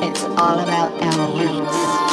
It's all about our roots.